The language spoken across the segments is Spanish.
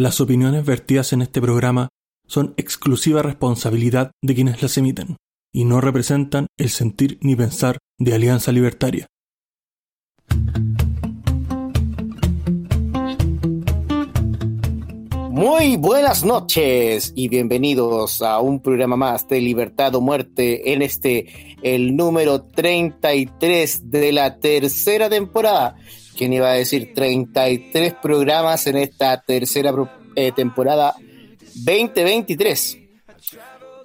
Las opiniones vertidas en este programa son exclusiva responsabilidad de quienes las emiten y no representan el sentir ni pensar de Alianza Libertaria. Muy buenas noches y bienvenidos a un programa más de Libertad o Muerte en este, el número 33 de la tercera temporada. ¿Quién iba a decir 33 programas en esta tercera eh, temporada 2023?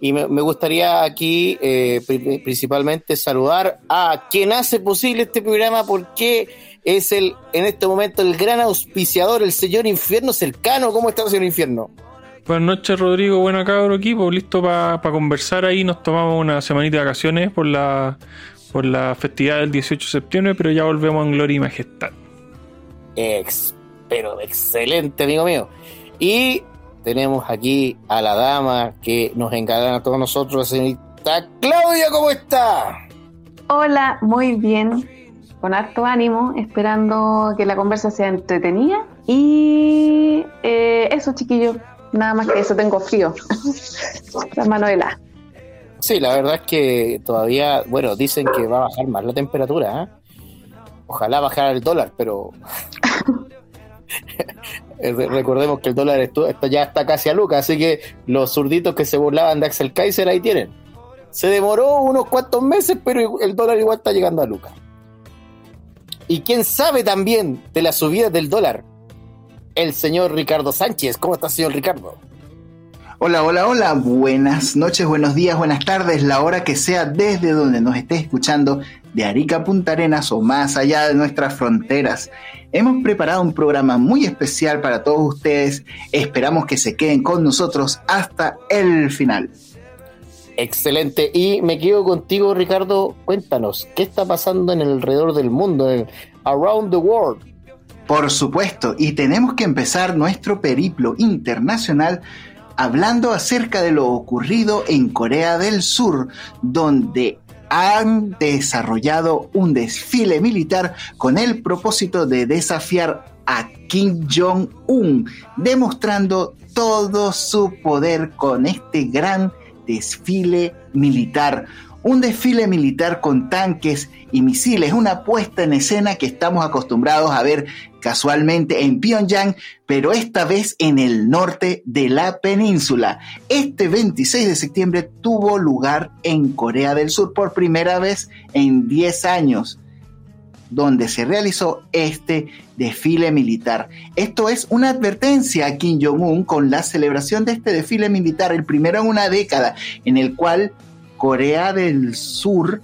Y me, gustaría aquí eh, principalmente saludar a quien hace posible este programa porque es el en este momento el gran auspiciador, el señor Infierno Cercano. ¿Cómo está, señor Infierno? Buenas noches, Rodrigo. Buena cabro equipo. Listo para conversar ahí. Nos tomamos una semanita de vacaciones por la, por la festividad del 18 de septiembre, pero ya volvemos en gloria y majestad. Ex, pero excelente, amigo mío. Y tenemos aquí a la dama que nos encarga a todos nosotros, señorita Claudia, ¿cómo está? Hola, muy bien con harto ánimo, esperando que la conversa sea entretenida. Y eh, eso, chiquillos, nada más que eso, tengo frío. la Manuela. Sí, la verdad es que todavía, bueno, dicen que va a bajar más la temperatura. ¿eh? Ojalá bajara el dólar, pero recordemos que el dólar esto, ya está casi a Lucas, así que los zurditos que se burlaban de Axel Kaiser ahí tienen. Se demoró unos cuantos meses, pero el dólar igual está llegando a Lucas. Y quién sabe también de la subida del dólar, el señor Ricardo Sánchez. ¿Cómo está, señor Ricardo? Hola, hola, hola. Buenas noches, buenos días, buenas tardes, la hora que sea desde donde nos esté escuchando, de Arica Punta Arenas o más allá de nuestras fronteras. Hemos preparado un programa muy especial para todos ustedes. Esperamos que se queden con nosotros hasta el final. Excelente. Y me quedo contigo, Ricardo. Cuéntanos, ¿qué está pasando en el alrededor del mundo, en Around the World? Por supuesto, y tenemos que empezar nuestro periplo internacional hablando acerca de lo ocurrido en Corea del Sur, donde han desarrollado un desfile militar con el propósito de desafiar a Kim Jong-un, demostrando todo su poder con este gran desfile militar. Un desfile militar con tanques y misiles, una puesta en escena que estamos acostumbrados a ver casualmente en Pyongyang, pero esta vez en el norte de la península. Este 26 de septiembre tuvo lugar en Corea del Sur por primera vez en 10 años donde se realizó este desfile militar. Esto es una advertencia a Kim Jong-un con la celebración de este desfile militar, el primero en una década, en el cual Corea del Sur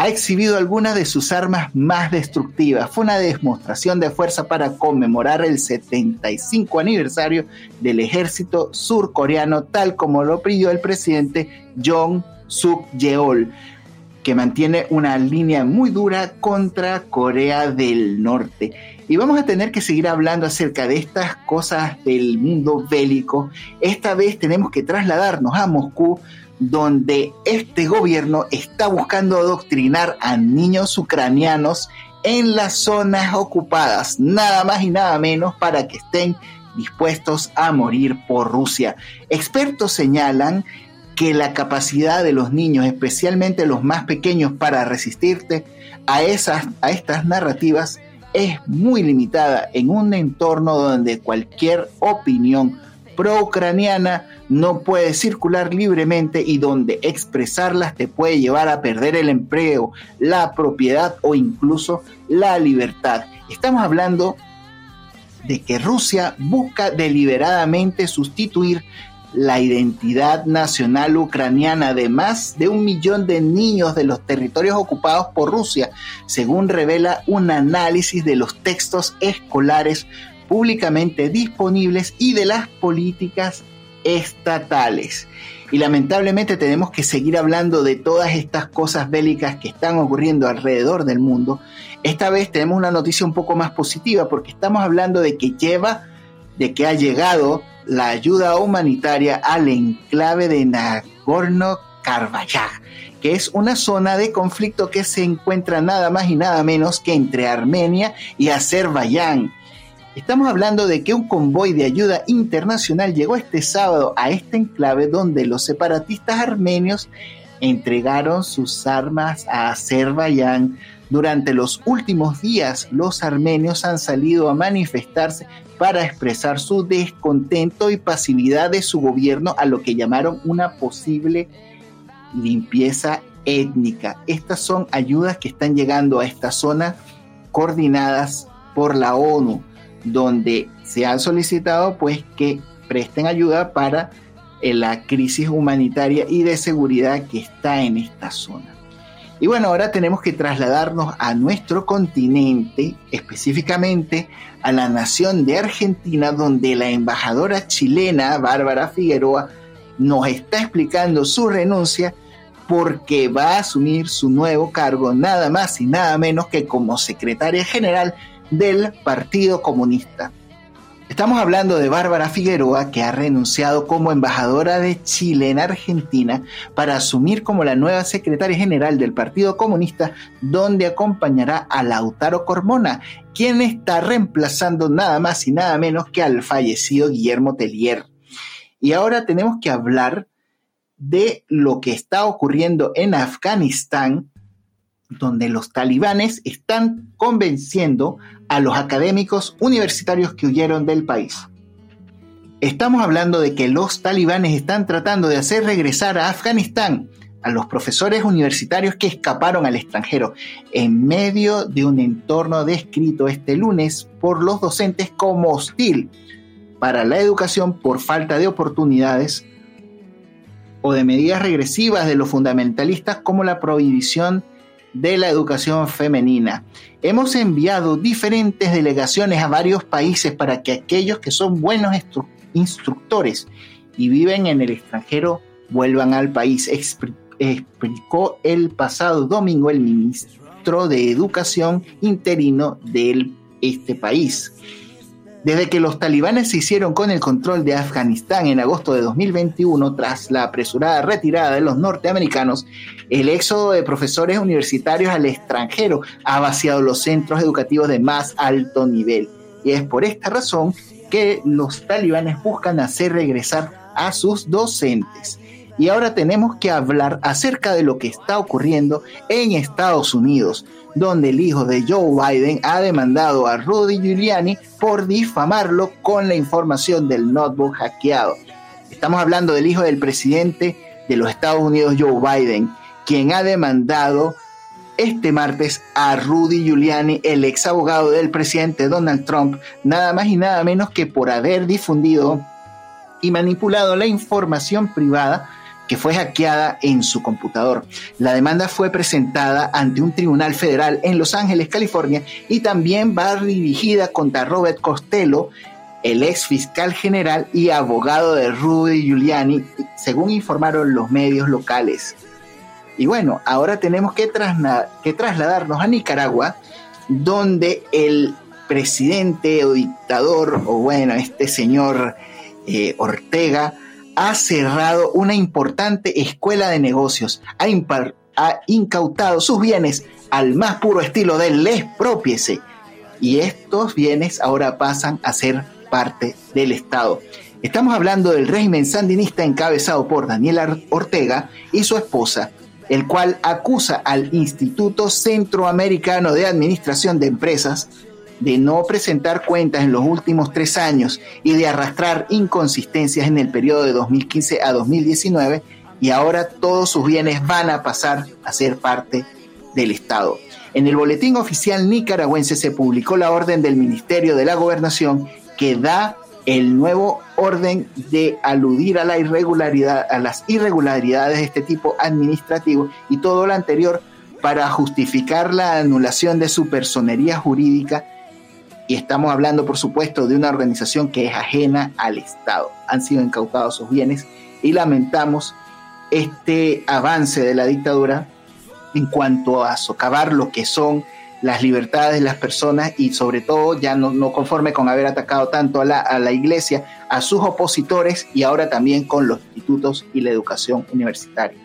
ha exhibido algunas de sus armas más destructivas. Fue una demostración de fuerza para conmemorar el 75 aniversario del ejército surcoreano, tal como lo pidió el presidente Jong Suk Yeol que mantiene una línea muy dura contra Corea del Norte. Y vamos a tener que seguir hablando acerca de estas cosas del mundo bélico. Esta vez tenemos que trasladarnos a Moscú, donde este gobierno está buscando adoctrinar a niños ucranianos en las zonas ocupadas, nada más y nada menos para que estén dispuestos a morir por Rusia. Expertos señalan que la capacidad de los niños, especialmente los más pequeños, para resistirte a, esas, a estas narrativas es muy limitada en un entorno donde cualquier opinión pro-ucraniana no puede circular libremente y donde expresarlas te puede llevar a perder el empleo, la propiedad o incluso la libertad. Estamos hablando de que Rusia busca deliberadamente sustituir la identidad nacional ucraniana de más de un millón de niños de los territorios ocupados por Rusia, según revela un análisis de los textos escolares públicamente disponibles y de las políticas estatales. Y lamentablemente tenemos que seguir hablando de todas estas cosas bélicas que están ocurriendo alrededor del mundo. Esta vez tenemos una noticia un poco más positiva porque estamos hablando de que lleva, de que ha llegado la ayuda humanitaria al enclave de Nagorno-Karabaj, que es una zona de conflicto que se encuentra nada más y nada menos que entre Armenia y Azerbaiyán. Estamos hablando de que un convoy de ayuda internacional llegó este sábado a este enclave donde los separatistas armenios entregaron sus armas a Azerbaiyán. Durante los últimos días, los armenios han salido a manifestarse para expresar su descontento y pasividad de su gobierno a lo que llamaron una posible limpieza étnica. Estas son ayudas que están llegando a esta zona coordinadas por la ONU donde se ha solicitado pues que presten ayuda para eh, la crisis humanitaria y de seguridad que está en esta zona. Y bueno, ahora tenemos que trasladarnos a nuestro continente, específicamente a la nación de Argentina, donde la embajadora chilena, Bárbara Figueroa, nos está explicando su renuncia porque va a asumir su nuevo cargo nada más y nada menos que como secretaria general del Partido Comunista. Estamos hablando de Bárbara Figueroa, que ha renunciado como embajadora de Chile en Argentina para asumir como la nueva secretaria general del Partido Comunista, donde acompañará a Lautaro Cormona, quien está reemplazando nada más y nada menos que al fallecido Guillermo Tellier. Y ahora tenemos que hablar de lo que está ocurriendo en Afganistán, donde los talibanes están convenciendo a los académicos universitarios que huyeron del país. Estamos hablando de que los talibanes están tratando de hacer regresar a Afganistán a los profesores universitarios que escaparon al extranjero en medio de un entorno descrito este lunes por los docentes como hostil para la educación por falta de oportunidades o de medidas regresivas de los fundamentalistas como la prohibición de la educación femenina. Hemos enviado diferentes delegaciones a varios países para que aquellos que son buenos instructores y viven en el extranjero vuelvan al país, explicó el pasado domingo el ministro de Educación interino de este país. Desde que los talibanes se hicieron con el control de Afganistán en agosto de 2021, tras la apresurada retirada de los norteamericanos, el éxodo de profesores universitarios al extranjero ha vaciado los centros educativos de más alto nivel. Y es por esta razón que los talibanes buscan hacer regresar a sus docentes. Y ahora tenemos que hablar acerca de lo que está ocurriendo en Estados Unidos donde el hijo de Joe Biden ha demandado a Rudy Giuliani por difamarlo con la información del notebook hackeado. Estamos hablando del hijo del presidente de los Estados Unidos, Joe Biden, quien ha demandado este martes a Rudy Giuliani, el ex abogado del presidente Donald Trump, nada más y nada menos que por haber difundido y manipulado la información privada que fue hackeada en su computador. La demanda fue presentada ante un tribunal federal en Los Ángeles, California, y también va dirigida contra Robert Costello, el ex fiscal general y abogado de Rudy Giuliani, según informaron los medios locales. Y bueno, ahora tenemos que, trasladarnos a Nicaragua, donde el presidente o dictador, o bueno, este señor eh, Ortega, ha cerrado una importante escuela de negocios, ha, incautado sus bienes al más puro estilo del les propiese. Y estos bienes ahora pasan a ser parte del Estado. Estamos hablando del régimen sandinista encabezado por Daniel Ortega y su esposa, el cual acusa al Instituto Centroamericano de Administración de Empresas de no presentar cuentas en los últimos tres años y de arrastrar inconsistencias en el periodo de 2015 a 2019 y ahora todos sus bienes van a pasar a ser parte del Estado. En el boletín oficial nicaragüense se publicó la orden del Ministerio de la Gobernación que da el nuevo orden de aludir a la irregularidad, a las irregularidades de este tipo administrativo y todo lo anterior para justificar la anulación de su personería jurídica y estamos hablando, por supuesto, de una organización que es ajena al Estado. Han sido incautados sus bienes y lamentamos este avance de la dictadura en cuanto a socavar lo que son las libertades de las personas y sobre todo ya no, conforme con haber atacado tanto a la, a la iglesia, a sus opositores y ahora también con los institutos y la educación universitaria.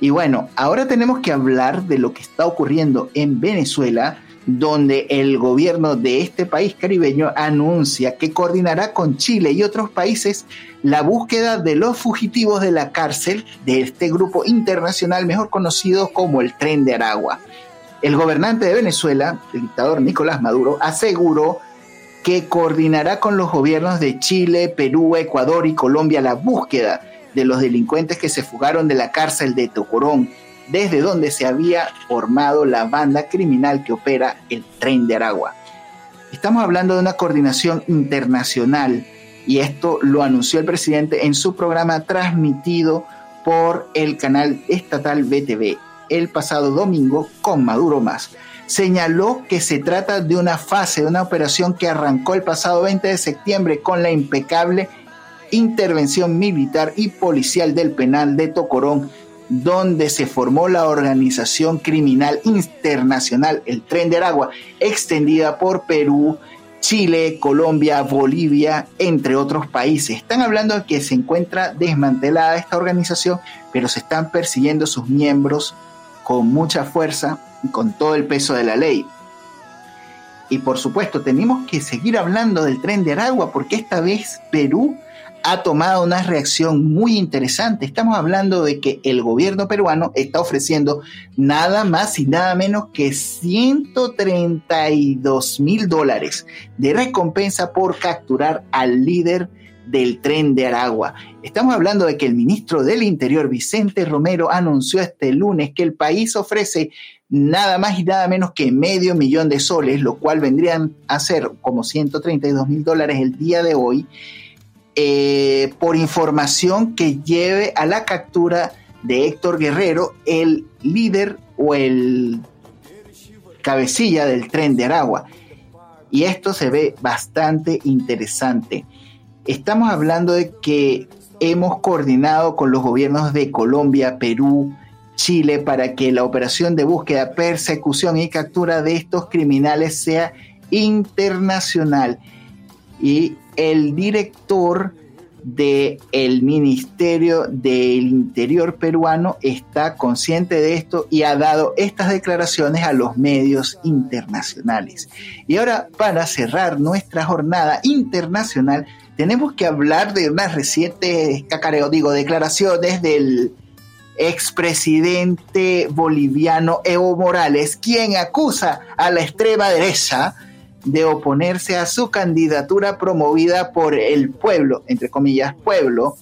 Y bueno, ahora tenemos que hablar de lo que está ocurriendo en Venezuela, donde el gobierno de este país caribeño anuncia que coordinará con Chile y otros países la búsqueda de los fugitivos de la cárcel de este grupo internacional mejor conocido como el Tren de Aragua. El gobernante de Venezuela, el dictador Nicolás Maduro, aseguró que coordinará con los gobiernos de Chile, Perú, Ecuador y Colombia la búsqueda de los delincuentes que se fugaron de la cárcel de Tocorón, desde donde se había formado la banda criminal que opera el Tren de Aragua. Estamos hablando de una coordinación internacional y esto lo anunció el presidente en su programa transmitido por el canal estatal BTV el pasado domingo con Maduro Más. Señaló que se trata de una fase de una operación que arrancó el pasado 20 de septiembre con la impecable intervención militar y policial del penal de Tocorón donde se formó la organización criminal internacional El Tren de Aragua, extendida por Perú, Chile, Colombia, Bolivia, entre otros países. Están hablando de que se encuentra desmantelada esta organización, pero se están persiguiendo sus miembros con mucha fuerza y con todo el peso de la ley. Y por supuesto, tenemos que seguir hablando del tren de Aragua porque esta vez Perú ha tomado una reacción muy interesante. Estamos hablando de que el gobierno peruano está ofreciendo nada más y nada menos que 132 mil dólares de recompensa por capturar al líder del tren de Aragua. Estamos hablando de que el ministro del Interior, Vicente Romero, anunció este lunes que el país ofrece nada más y nada menos que medio millón de soles, lo cual vendrían a ser como 132 mil dólares el día de hoy eh, por información que lleve a la captura de Héctor Guerrero, el líder o el cabecilla del tren de Aragua. Y esto se ve bastante interesante. Estamos hablando de que hemos coordinado con los gobiernos de Colombia, Perú, Chile para que la operación de búsqueda, persecución y captura de estos criminales sea internacional. Y el director del el Ministerio del Interior peruano está consciente de esto y ha dado estas declaraciones a los medios internacionales. Y ahora, para cerrar nuestra jornada internacional, tenemos que hablar de unas recientes, cacareo, digo, declaraciones del expresidente boliviano Evo Morales, quien acusa a la extrema derecha de oponerse a su candidatura promovida por el pueblo, entre comillas, pueblo,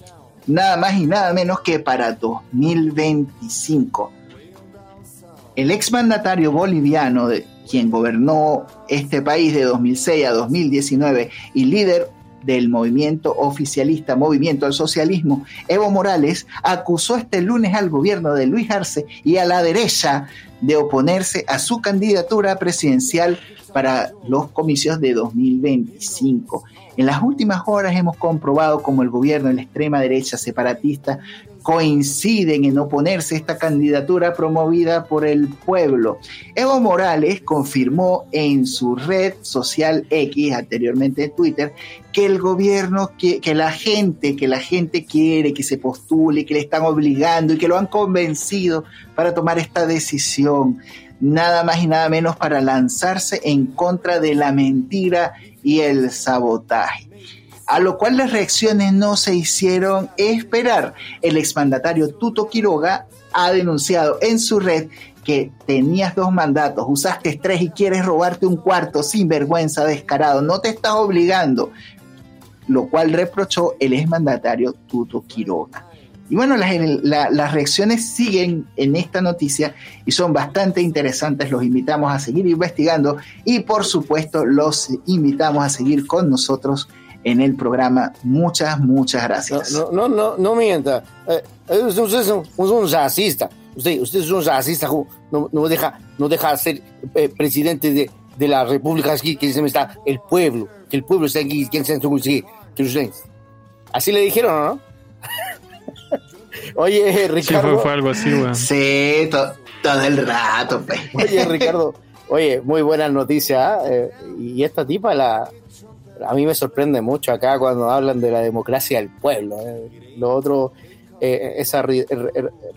nada más y nada menos que para 2025. El exmandatario boliviano, de, quien gobernó este país de 2006 a 2019 y líder del movimiento oficialista Movimiento al Socialismo, Evo Morales, acusó este lunes al gobierno de Luis Arce y a la derecha de oponerse a su candidatura presidencial para los comicios de 2025. En las últimas horas hemos comprobado cómo el gobierno de la extrema derecha separatista coinciden en oponerse a esta candidatura promovida por el pueblo. Evo Morales confirmó en su red social X, anteriormente en Twitter, que el gobierno, que, que, la gente, que la gente quiere que se postule, que le están obligando y que lo han convencido para tomar esta decisión nada más y nada menos para lanzarse en contra de la mentira y el sabotaje. A lo cual las reacciones no se hicieron esperar. El exmandatario Tuto Quiroga ha denunciado en su red que tenías dos mandatos, usaste tres y quieres robarte un cuarto sin vergüenza, descarado, no te estás obligando, lo cual reprochó el exmandatario Tuto Quiroga. Y bueno, las, reacciones siguen en esta noticia y son bastante interesantes. Los invitamos a seguir investigando y por supuesto los invitamos a seguir con nosotros en el programa. Muchas, muchas gracias. No, no, no, no mienta. Eh, eh, usted es un, racista. Usted, usted es un racista. No, no deja, no deja ser eh, presidente de, de, la República aquí, que se me está el pueblo, que el pueblo está aquí, que se Así le dijeron, ¿no? Oye, Ricardo. Sí, fue, algo así, güey. Sí, todo el rato, pues. Oye, Ricardo, oye, muy buena noticia. ¿eh? y esta tipa, la, a mí me sorprende mucho acá cuando hablan de la democracia del pueblo. ¿eh? Lo otro eh, esa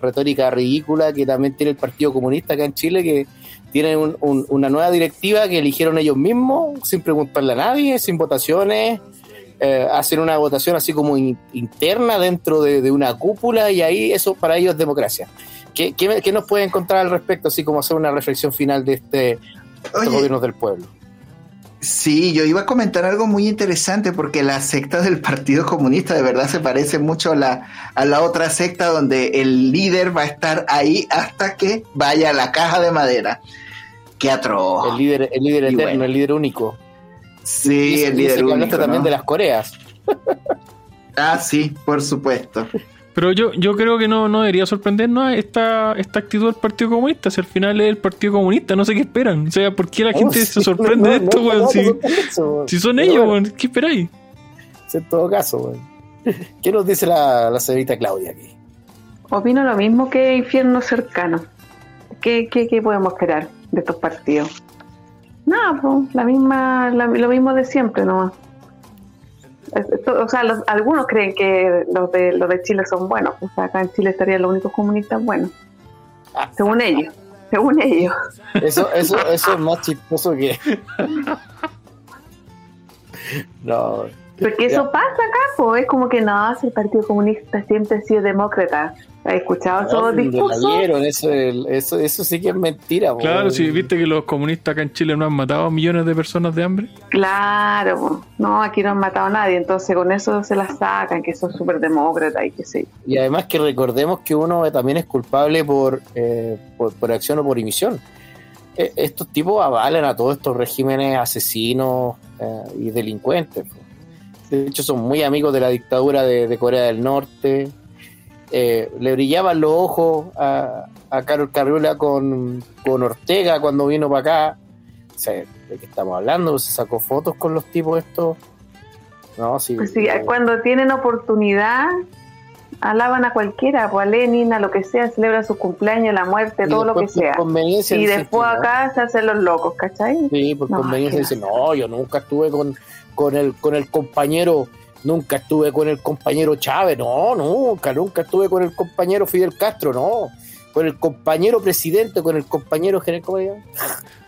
retórica ridícula que también tiene el Partido Comunista acá en Chile, que tienen una nueva directiva que eligieron ellos mismos, sin preguntarle a nadie, sin votaciones, eh, hacen una votación así como interna dentro de, una cúpula y ahí eso para ellos es democracia. ¿Qué, qué, nos pueden contar al respecto, así como hacer una reflexión final de este, estos gobiernos del pueblo? Sí, yo iba a comentar algo muy interesante porque la secta del Partido Comunista de verdad se parece mucho a la, a la otra secta donde el líder va a estar ahí hasta que vaya a la caja de madera. Qué atroz. El líder, el líder eterno, el líder único. Sí, el líder único. también de las Coreas. ah, sí, por supuesto. Pero yo, yo creo que no, no debería sorprendernos esta, esta actitud del Partido Comunista. Si al final es el Partido Comunista, no sé qué esperan. O sea, ¿por qué la oh, gente se sorprende de esto, weón? si, son ellos, weón, ¿qué esperáis? En todo caso, weón. ¿Qué nos dice la, la señorita Claudia aquí? Opino lo mismo que infierno cercano. ¿Qué, qué, qué podemos esperar de estos partidos? Nada, pues, la misma, lo mismo de siempre nomás o sea, algunos creen que los de, los de Chile son buenos. O sea, acá en Chile estarían los únicos comunistas buenos. Según ellos. Según ellos. Eso, eso, eso es más chistoso que. no. Porque eso pasa acá, pues es como que no, el Partido Comunista siempre ha sido demócrata. ¿Has escuchado esos discursos? Eso, eso, sí que es mentira. Claro, si viste que los comunistas acá en Chile no han matado a millones de personas de hambre. Claro, no, aquí no han matado a nadie, entonces con eso se las sacan, que son súper demócratas y que sí. Y además que recordemos que uno también es culpable por, eh, por, acción o por emisión. E, estos tipos avalan a todos estos regímenes asesinos eh, y delincuentes. De hecho, son muy amigos de la dictadura de Corea del Norte eh, le brillaban los ojos a, a Carol Carriola con, Ortega cuando vino para acá. ¿De qué estamos hablando? ¿Se sacó fotos con los tipos estos? No, sí. Pues cuando tienen oportunidad, alaban a cualquiera, pues a Lenin, a lo que sea, celebran su cumpleaños, la muerte, todo lo que sea. Y después acá se hacen los locos, ¿cachai? Sí, por conveniencia dicen, no, yo nunca estuve con, con, el, con el compañero Nunca estuve con el compañero Chávez, no, nunca, nunca estuve con el compañero Fidel Castro, no. Con el compañero presidente, con el compañero general.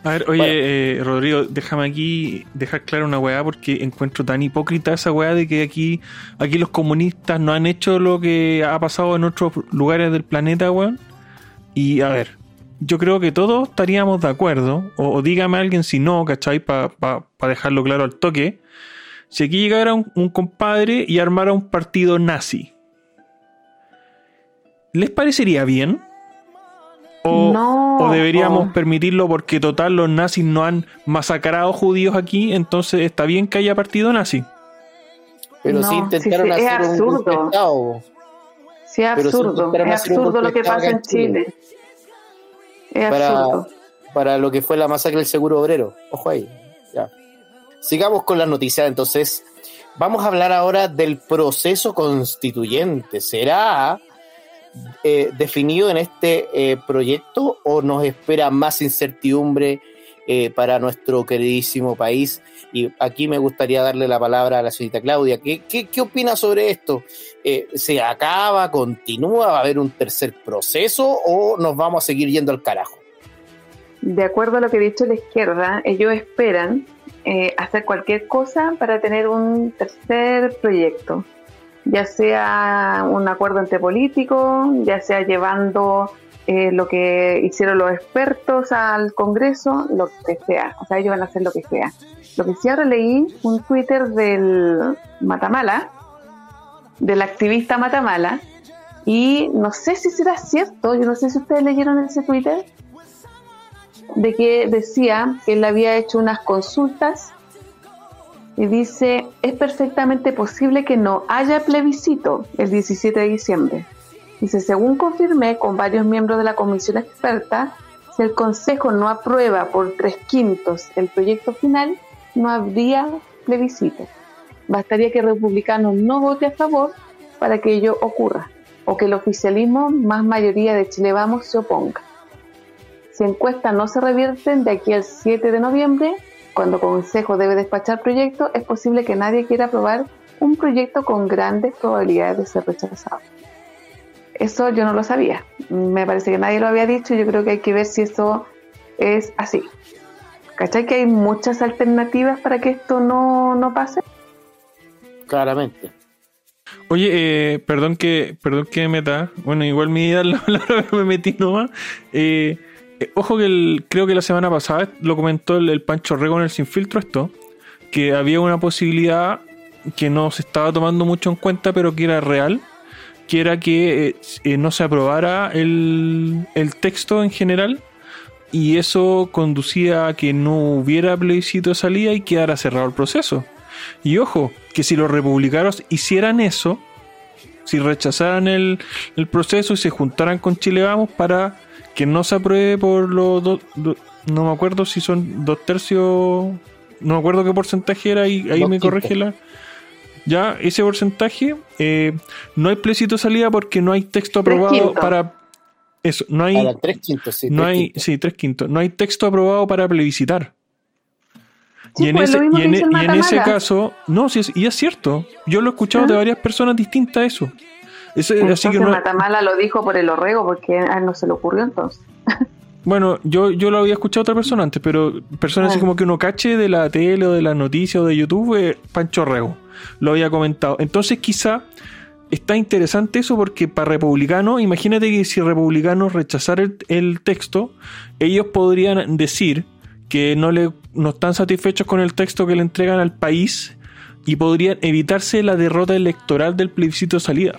A ver, oye, eh, Rodrigo, déjame aquí dejar claro una weá porque encuentro tan hipócrita esa weá de que aquí, aquí los comunistas no han hecho lo que ha pasado en otros lugares del planeta, weón. Y a ver, yo creo que todos estaríamos de acuerdo, o, dígame a alguien si no, ¿cachai? Para dejarlo claro al toque si aquí llegara un, compadre y armara un partido nazi, ¿les parecería bien? O, deberíamos permitirlo porque total los nazis no han masacrado judíos aquí, entonces está bien que haya partido nazi. Pero si intentaron hacer es absurdo. un Sí, es absurdo. es absurdo lo que pasa en Chile. Es para, para lo que fue la masacre del seguro obrero. Ojo ahí. Ya. Sigamos con las noticias, entonces. Vamos a hablar ahora del proceso constituyente. ¿Será eh, definido en este eh, proyecto o nos espera más incertidumbre eh, para nuestro queridísimo país? Y aquí me gustaría darle la palabra a la señorita Claudia. ¿Qué, qué, opina sobre esto? ¿Se acaba, continúa, va a haber un tercer proceso o nos vamos a seguir yendo al carajo? De acuerdo a lo que ha dicho la izquierda, ellos esperan eh, hacer cualquier cosa para tener un tercer proyecto, ya sea un acuerdo entre políticos, ya sea llevando eh, lo que hicieron los expertos al Congreso, lo que sea. O sea, ellos van a hacer lo que sea. Lo que sí ahora leí un Twitter del Matamala, del activista Matamala, y no sé si será cierto, yo no sé si ustedes leyeron ese Twitter, de que decía que él había hecho unas consultas y dice, es perfectamente posible que no haya plebiscito el 17 de diciembre. Dice, según confirmé con varios miembros de la comisión experta, si el Consejo no aprueba por tres quintos el proyecto final, no habría plebiscito. Bastaría que el republicano no vote a favor para que ello ocurra, o que el oficialismo, más mayoría de Chile Vamos, se oponga. Si encuestas no se revierten de aquí al 7 de noviembre, cuando el Consejo debe despachar proyectos, es posible que nadie quiera aprobar un proyecto con grandes probabilidades de ser rechazado. Eso yo no lo sabía. Me parece que nadie lo había dicho y yo creo que hay que ver si eso es así. ¿Cachai? Que hay muchas alternativas para que esto no, no pase. Claramente. Oye, eh, perdón que perdón que me meta. Bueno, igual mi idea la palabra me metí nomás. Eh, eh, ojo que creo que la semana pasada lo comentó el, Pancho Rego en el Sin Filtro esto, que había una posibilidad que no se estaba tomando mucho en cuenta, pero que era real, que era que no se aprobara el, el texto en general y eso conducía a que no hubiera plebiscito de salida y quedara cerrado el proceso. Y ojo, que si los republicanos hicieran eso, si rechazaran el, proceso y se juntaran con Chile Vamos para que no se apruebe por los dos, no me acuerdo si son dos tercios, no me acuerdo qué porcentaje era, y ahí me corrige la... Ya, ese porcentaje, eh, no hay plebiscito de salida porque no hay texto aprobado para... Eso, no hay... sí, no hay, sí, tres quintos. No hay texto aprobado para plebiscitar y en, pues, ese, y en, ese caso, no, sí, y es cierto. Yo lo he escuchado de varias personas distintas eso. así que Matamala lo dijo por el orrego porque a él no se le ocurrió entonces. Bueno, yo, yo lo había escuchado a otra persona antes, pero personas así ah. como que uno cache de la tele o de las noticias o de YouTube, eh, Pancho Orrego lo había comentado. Entonces quizá está interesante eso porque para republicanos, imagínate que si republicanos rechazaran el, el texto, ellos podrían decir que no, le, no están satisfechos con el texto que le entregan al país y podrían evitarse la derrota electoral del plebiscito de salida.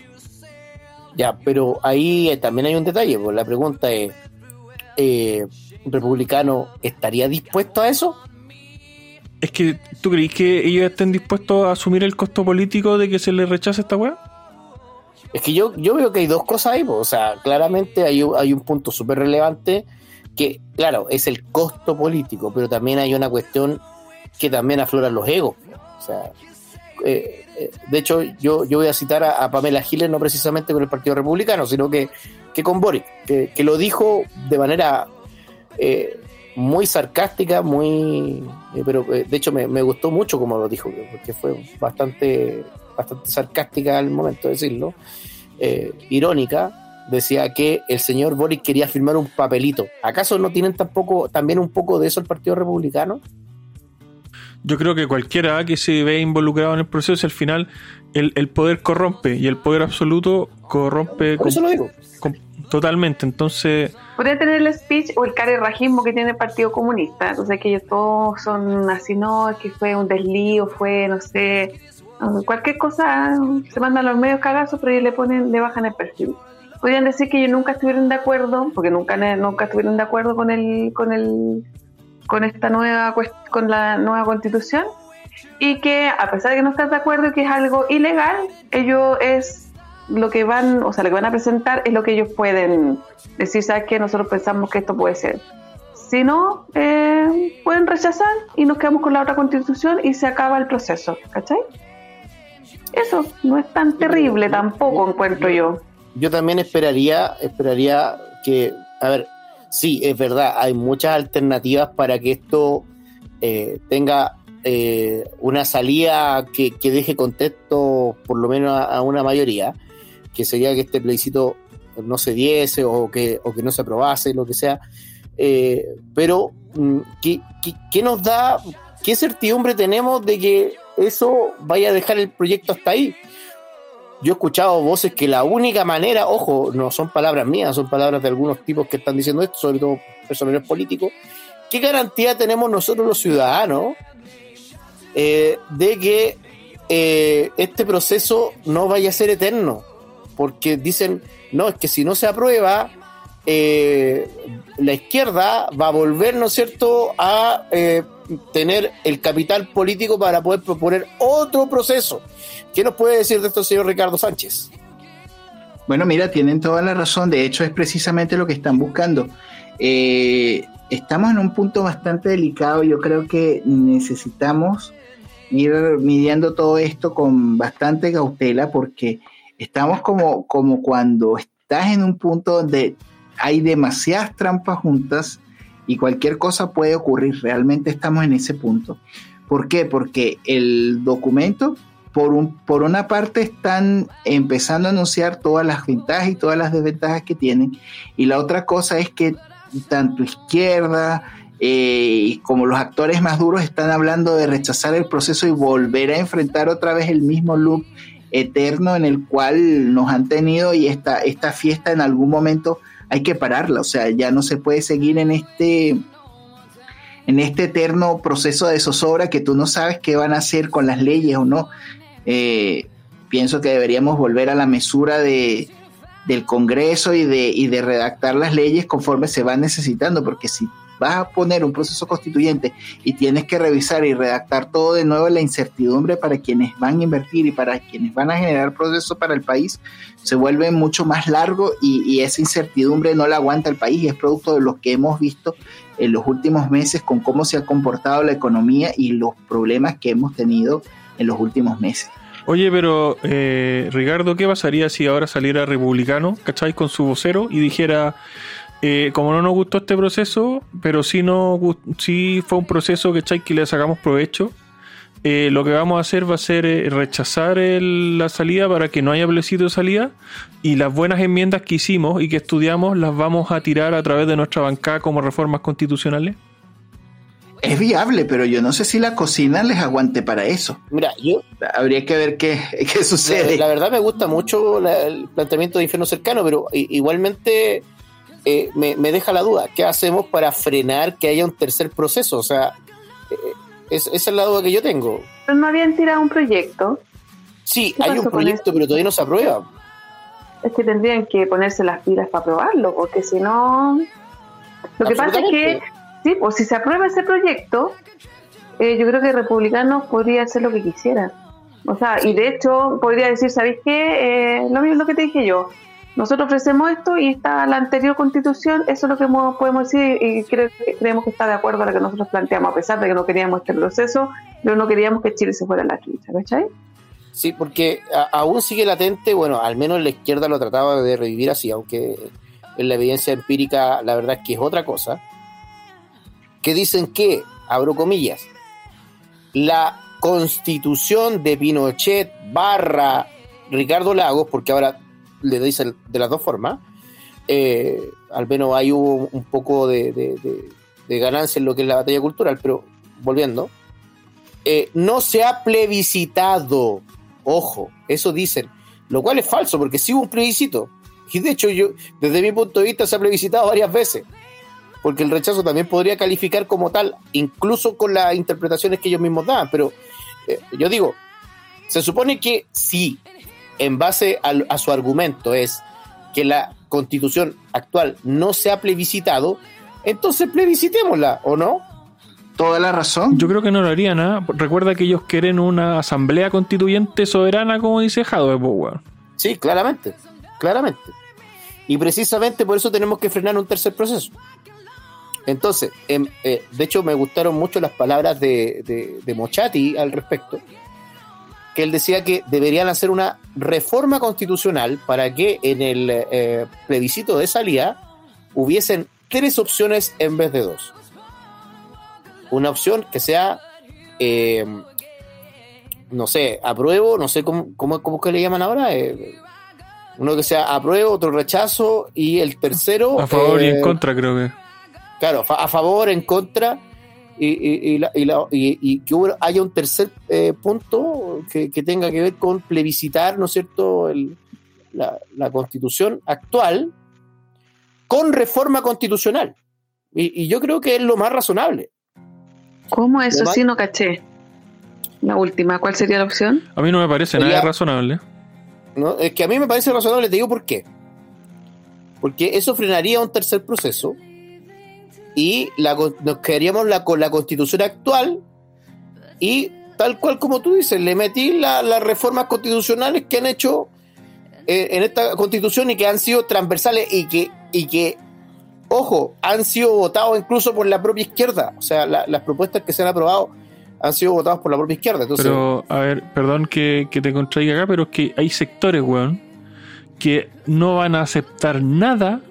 Ya, pero ahí también hay un detalle, pues la pregunta es, eh, ¿un republicano estaría dispuesto a eso? Es que, ¿tú crees que ellos estén dispuestos a asumir el costo político de que se les rechace esta weá? Es que yo, yo veo que hay dos cosas ahí, pues, o sea, claramente hay, hay un punto súper relevante que, claro, es el costo político, pero también hay una cuestión que también aflora los egos. O sea, eh, eh, de hecho, yo, yo voy a citar a, Pamela Giles no precisamente con el Partido Republicano, sino que, que con Boris, que, lo dijo de manera eh, muy sarcástica, muy. pero de hecho me, me, gustó mucho como lo dijo, porque fue bastante, bastante sarcástica al momento de decirlo, irónica decía que el señor Boris quería firmar un papelito. ¿Acaso no tienen tampoco también un poco de eso el Partido Republicano? Yo creo que cualquiera que se ve involucrado en el proceso, al final el, poder corrompe y el poder absoluto corrompe. Por eso lo digo. totalmente. Entonces. Podría tener el speech o el carerrajismo que tiene el Partido Comunista. Entonces, que ellos todos son así, no, es que fue un deslío, fue, no sé, cualquier cosa, se mandan los medios cagazos, pero ellos le ponen, le bajan el perfil podrían decir que ellos nunca estuvieron de acuerdo, porque nunca, nunca estuvieron de acuerdo con el, con el, con esta nueva, con la nueva constitución, y que a pesar de que no están de acuerdo y que es algo ilegal, ellos es lo que van, o sea, lo que van a presentar es lo que ellos pueden decir, ¿sabes qué? Nosotros pensamos que esto puede ser. Si no, eh, pueden rechazar y nos quedamos con la otra constitución y se acaba el proceso, ¿cachai? Eso no es tan terrible tampoco, encuentro yo yo también esperaría, esperaría que, a ver, sí, es verdad, hay muchas alternativas para que esto eh, tenga eh, una salida que, deje contexto por lo menos a, una mayoría, que sería que este plebiscito no se diese o que, o que no se aprobase, lo que sea. Eh, pero, mm, ¿qué, qué nos da, qué certidumbre tenemos de que eso vaya a dejar el proyecto hasta ahí? Yo he escuchado voces que la única manera, ojo, no son palabras mías, son palabras de algunos tipos que están diciendo esto, sobre todo personajes políticos, ¿qué garantía tenemos nosotros los ciudadanos eh, de que eh, este proceso no vaya a ser eterno? Porque dicen, no, es que si no se aprueba, eh, la izquierda va a volver, ¿no es cierto?, a tener el capital político para poder proponer otro proceso. ¿Qué nos puede decir de esto, señor Ricardo Sánchez? Bueno, mira, tienen toda la razón. De hecho, es precisamente lo que están buscando. Eh, estamos en un punto bastante delicado. Yo creo que necesitamos ir midiendo todo esto con bastante cautela porque estamos como, como cuando estás en un punto donde hay demasiadas trampas juntas y cualquier cosa puede ocurrir. Realmente estamos en ese punto. ¿Por qué? Porque el documento por, un, por una parte están empezando a anunciar todas las ventajas y todas las desventajas que tienen, y la otra cosa es que tanto izquierda eh, como los actores más duros están hablando de rechazar el proceso y volver a enfrentar otra vez el mismo loop eterno en el cual nos han tenido y esta, esta fiesta en algún momento hay que pararla, o sea, ya no se puede seguir en este en este eterno proceso de zozobra que tú no sabes qué van a hacer con las leyes o no. Eh, pienso que deberíamos volver a la mesura de, del Congreso y de, y de redactar las leyes conforme se van necesitando, porque si vas a poner un proceso constituyente y tienes que revisar y redactar todo de nuevo, la incertidumbre para quienes van a invertir y para quienes van a generar procesos para el país se vuelve mucho más largo y, esa incertidumbre no la aguanta el país y es producto de lo que hemos visto en los últimos meses con cómo se ha comportado la economía y los problemas que hemos tenido en los últimos meses. Oye, pero eh, Ricardo, ¿qué pasaría si ahora saliera republicano, ¿cacháis? Con su vocero y dijera, eh, como no nos gustó este proceso, pero sí, no, sí fue un proceso que, que le sacamos provecho. Eh, lo que vamos a hacer va a ser eh, rechazar la salida para que no haya plebiscito de salida y las buenas enmiendas que hicimos y que estudiamos las vamos a tirar a través de nuestra bancada como reformas constitucionales. Es viable, pero yo no sé si la cocina les aguante para eso. Mira, yo... Habría que ver qué, qué sucede. La, verdad me gusta mucho el planteamiento de infierno cercano, pero igualmente eh, me, deja la duda. ¿Qué hacemos para frenar que haya un tercer proceso? O sea, eh, esa es la duda que yo tengo. Pero no habían tirado un proyecto. Sí, hay un proyecto, pero todavía no se aprueba. Es que tendrían que ponerse las pilas para aprobarlo, porque si no... Lo que pasa es que, sí, pues si se aprueba ese proyecto, eh, yo creo que republicanos podría hacer lo que quisieran. O sea, y de hecho podría decir, ¿sabéis qué? lo mismo lo que te dije yo nosotros ofrecemos esto y está la anterior constitución, eso es lo que podemos decir y creemos que está de acuerdo a lo que nosotros planteamos, a pesar de que no queríamos este proceso, pero no queríamos que Chile se fuera a la chucha, ¿cachai? Sí, porque aún sigue latente, bueno, al menos la izquierda lo trataba de revivir así, aunque en la evidencia empírica la verdad es que es otra cosa, que dicen que, abro comillas, la constitución de Pinochet barra Ricardo Lagos, porque ahora le dicen de las dos formas, eh, al menos hay un, un poco de, ganancia en lo que es la batalla cultural, pero volviendo, eh, no se ha plebiscitado, ojo, eso dicen, lo cual es falso, porque sí hubo un plebiscito, y de hecho yo, desde mi punto de vista, se ha plebiscitado varias veces, porque el rechazo también podría calificar como tal, incluso con las interpretaciones que ellos mismos dan, pero eh, yo digo, se supone que sí, en base a, su argumento es que la constitución actual no se ha plebiscitado, entonces plebiscitémosla, ¿o no? Toda la razón. Yo creo que no lo harían, ¿ah? Recuerda que ellos quieren una asamblea constituyente soberana, como dice Jadwe, Power. Sí, claramente, claramente. Y precisamente por eso tenemos que frenar un tercer proceso. Entonces, em, eh, de hecho me gustaron mucho las palabras de, de Mochati al respecto, que él decía que deberían hacer una reforma constitucional para que en el eh, plebiscito de salida hubiesen tres opciones en vez de dos. Una opción que sea, eh, no sé, apruebo, no sé cómo, cómo, que le llaman ahora. Eh, uno que sea apruebo, otro rechazo y el tercero... A favor y en contra creo que. Claro, a favor, en contra y, y, que haya un tercer eh, punto que, tenga que ver con plebiscitar, ¿no es cierto?, la, constitución actual con reforma constitucional. Y, yo creo que es lo más razonable. ¿Cómo eso? Sí, no caché. La última, ¿cuál sería la opción? A mí no me parece nada razonable. No, es que a mí me parece razonable, te digo por qué. Porque eso frenaría un tercer proceso y la, nos quedaríamos la, con la constitución actual y tal cual como tú dices, le metí las reformas constitucionales que han hecho eh, en esta constitución y que han sido transversales y que, y que, ojo, han sido votados incluso por la propia izquierda. O sea, las propuestas que se han aprobado han sido votadas por la propia izquierda. Entonces, pero, a ver, perdón que, que te contraiga acá, pero es que hay sectores, weón, que no van a aceptar nada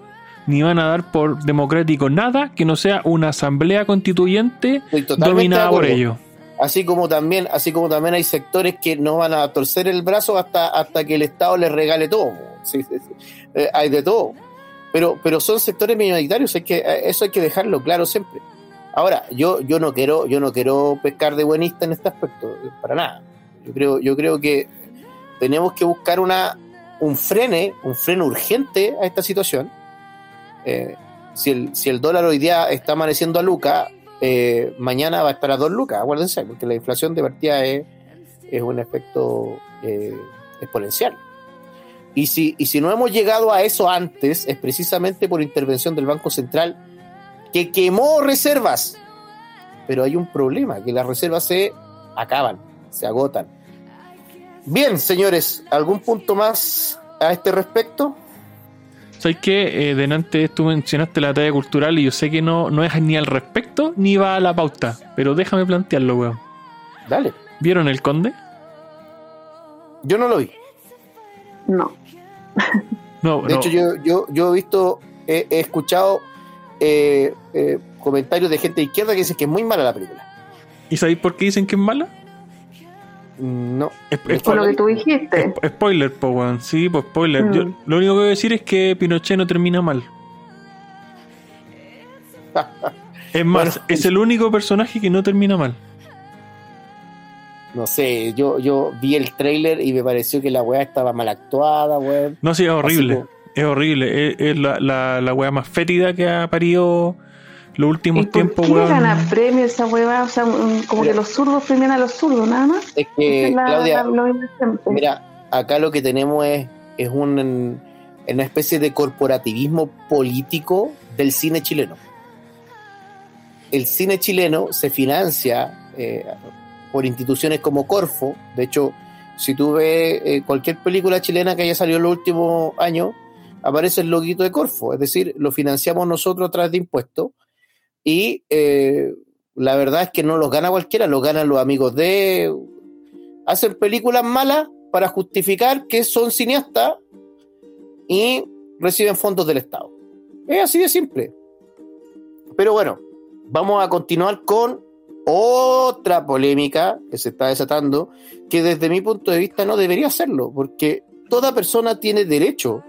ni van a dar por democrático nada que no sea una asamblea constituyente dominada por ellos. Así como también, así como también hay sectores que no van a torcer el brazo hasta, hasta que el Estado les regale todo. Sí, sí, sí. Eh, hay de todo. Pero, pero son sectores minoritarios, hay que, eh, eso hay que dejarlo claro siempre. Ahora, yo, yo no quiero, yo no quiero pescar de buenista en este aspecto, para nada. Yo creo, yo creo que tenemos que buscar una, un frene, un freno urgente a esta situación. Eh, si, el, si el dólar hoy día está amaneciendo a Luca, eh, mañana va a estar a dos lucas, acuérdense, porque la inflación de partida es, es un efecto eh, exponencial. Y si, y si no hemos llegado a eso antes, es precisamente por intervención del Banco Central que quemó reservas. Pero hay un problema, que las reservas se acaban, se agotan. Bien, señores, ¿algún punto más a este respecto? ¿Sabes qué? Eh, delante tú mencionaste la talla cultural y yo sé que no, no es ni al respecto ni va a la pauta, pero déjame plantearlo, weón. Dale. ¿Vieron el conde? Yo no lo vi. No. No, De no. hecho, yo, yo, yo he visto, he, he escuchado eh, eh, comentarios de gente de izquierda que dicen que es muy mala la película. ¿Y sabéis por qué dicen que es mala? No. Es- es- Por lo que tú dijiste. Spo- Spoiler, po, weón. Sí, pues spoiler. Mm. Yo, lo único que voy a decir es que Pinochet no termina mal. Es más, Bueno. es el único personaje que no termina mal. No sé, yo, yo vi el trailer y me pareció que la weá estaba mal actuada, weón. No, sí, es horrible. como- Es horrible. Es, es la, la, la wea más fétida que ha parido los ¿Y últimos por tiempos, qué weón. gana premio esa hueva? O sea, mm, como que los zurdos premian a los zurdos, nada más. Es que, es la- Claudia, la- mira, acá lo que tenemos es, es un, una especie de corporativismo político del cine chileno. El cine chileno se financia eh, por instituciones como Corfo. De hecho, si tú ves eh, cualquier película chilena que haya salido en los últimos años, aparece el loguito de Corfo. Es decir, lo financiamos nosotros a través de impuestos. Y eh, la verdad es que no los gana cualquiera, los ganan los amigos de... Hacen películas malas para justificar que son cineastas y reciben fondos del Estado. Es así de simple. Pero bueno, vamos a continuar con otra polémica que se está desatando, que desde mi punto de vista no debería hacerlo, porque toda persona tiene derecho,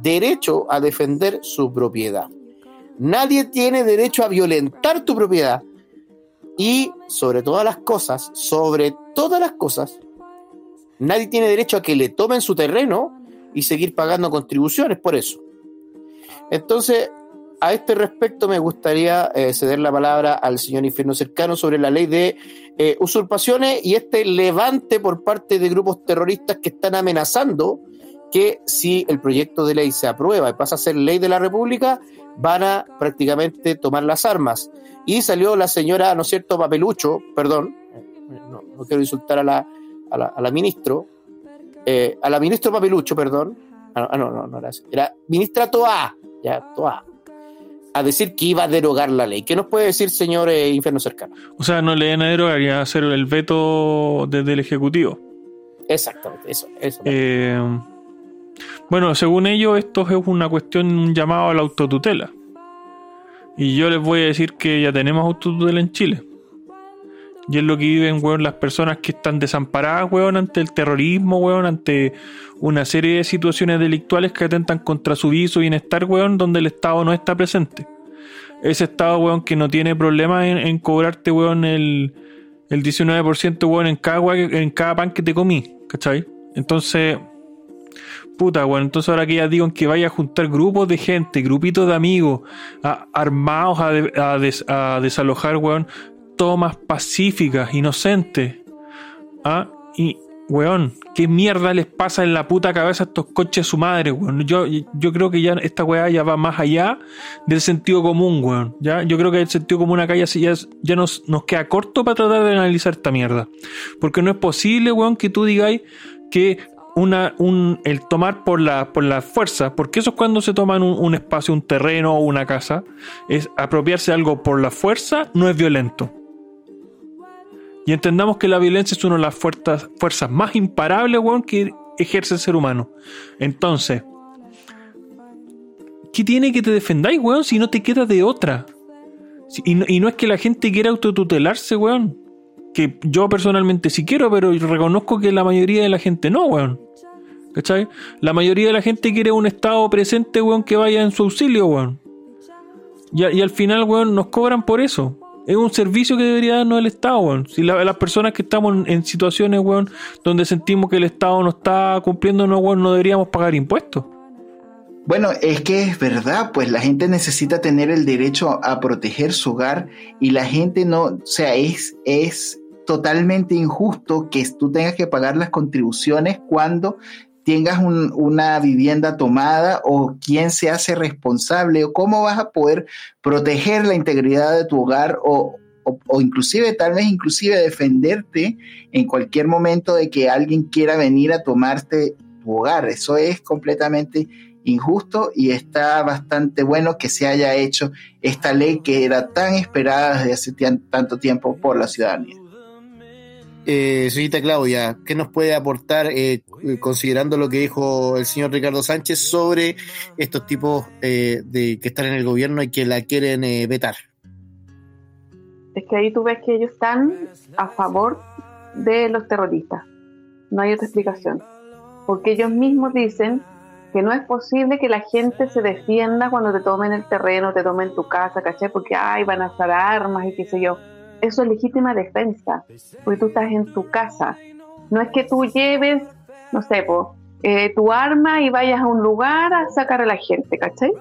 derecho a defender su propiedad. Nadie tiene derecho a violentar tu propiedad. Y sobre todas las cosas, sobre todas las cosas, nadie tiene derecho a que le tomen su terreno y seguir pagando contribuciones por eso. Entonces, a este respecto me gustaría eh, ceder la palabra al señor Infierno Cercano sobre la ley de eh, usurpaciones y este levante por parte de grupos terroristas que están amenazando que si el proyecto de ley se aprueba y pasa a ser ley de la República, van a prácticamente tomar las armas. Y salió la señora, ¿no es cierto?, Papelucho, perdón, no, no quiero insultar a la, a la, a la ministro, eh, a la ministra Papelucho, perdón, ah, ah, no, no, no era así, era ministra Toa, ya, Toa, a decir que iba a derogar la ley. ¿Qué nos puede decir, señor eh, Infierno Cercano? O sea, no le van a derogar, ya hacer el veto desde el Ejecutivo. Exactamente, eso, eso. Eh, bueno, según ellos, esto es una cuestión, un llamado a la autotutela. Y yo les voy a decir que ya tenemos autotutela en Chile. Y es lo que viven, weón, las personas que están desamparadas, weón, ante el terrorismo, weón, ante una serie de situaciones delictuales que atentan contra su vida y su bienestar, weón, donde el Estado no está presente. Ese Estado, weón, que no tiene problema en, cobrarte, weón, el, el 19%, weón, en cada, en cada pan que te comí, ¿cachai? Entonces, puta, weón, entonces ahora que ya digo que vaya a juntar grupos de gente, grupitos de amigos, a- armados a, de- a des- a desalojar, weón, tomas pacíficas, inocentes. ¿Ah? Y, weón, ¿qué mierda les pasa en la puta cabeza a estos coches su madre, weón? Yo, yo creo que ya esta weá ya va más allá del sentido común, weón. ¿ya? Yo creo que el sentido común acá ya, ya, ya nos, nos queda corto para tratar de analizar esta mierda. Porque no es posible, weón, que tú digáis que una, un, el tomar por la, por la fuerza, porque eso es cuando se toman un, un espacio, un terreno o una casa, es apropiarse de algo por la fuerza, no es violento. Y entendamos que la violencia es una de las fuerzas, fuerzas más imparables, weón, que ejerce el ser humano. Entonces, ¿qué tiene que te defendáis, weón, si no te queda de otra? Si- y, no, y no es que la gente quiera autotutelarse, weón. Que yo personalmente sí quiero, pero reconozco que la mayoría de la gente no, weón. ¿Cachai? La mayoría de la gente quiere un Estado presente, weón, que vaya en su auxilio, weón. Y, al final, weón, nos cobran por eso. Es un servicio que debería darnos el Estado, weón. Si las personas que estamos en, situaciones, weón, donde sentimos que el Estado no está cumpliendo, no, weón, no deberíamos pagar impuestos. Bueno, es que es verdad, pues la gente necesita tener el derecho a proteger su hogar y la gente no, o sea, es, es totalmente injusto que tú tengas que pagar las contribuciones cuando tengas una vivienda tomada o quién se hace responsable o cómo vas a poder proteger la integridad de tu hogar o, o, inclusive tal vez inclusive defenderte en cualquier momento de que alguien quiera venir a tomarte tu hogar. Eso es completamente injusto y está bastante bueno que se haya hecho esta ley que era tan esperada desde hace tanto tiempo por la ciudadanía. Eh, señorita Claudia, ¿qué nos puede aportar eh, considerando lo que dijo el señor Ricardo Sánchez sobre estos tipos eh, de que están en el gobierno y que la quieren eh, vetar? Es que ahí tú ves que ellos están a favor de los terroristas. No hay otra explicación. Porque ellos mismos dicen que no es posible que la gente se defienda cuando te tomen el terreno, te tomen tu casa, ¿caché? Porque, ay, van a usar armas y qué sé yo. Eso es legítima defensa, porque tú estás en tu casa. No es que tú lleves, no sé, eh, tu arma y vayas a un lugar a sacar a la gente, ¿cachai?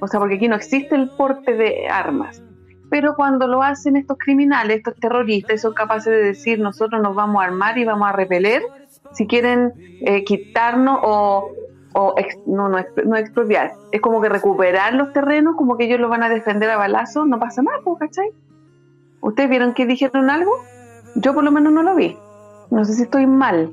O sea, porque aquí no existe el porte de armas. Pero cuando lo hacen estos criminales, estos terroristas, son capaces de decir, nosotros nos vamos a armar y vamos a repeler, si quieren eh, quitarnos o, no, no, no, expropiar, es como que recuperar los terrenos, como que ellos lo van a defender a balazo, no pasa nada, ¿cachai? ¿Ustedes vieron que dijeron algo? Yo por lo menos no lo vi. No sé si estoy mal.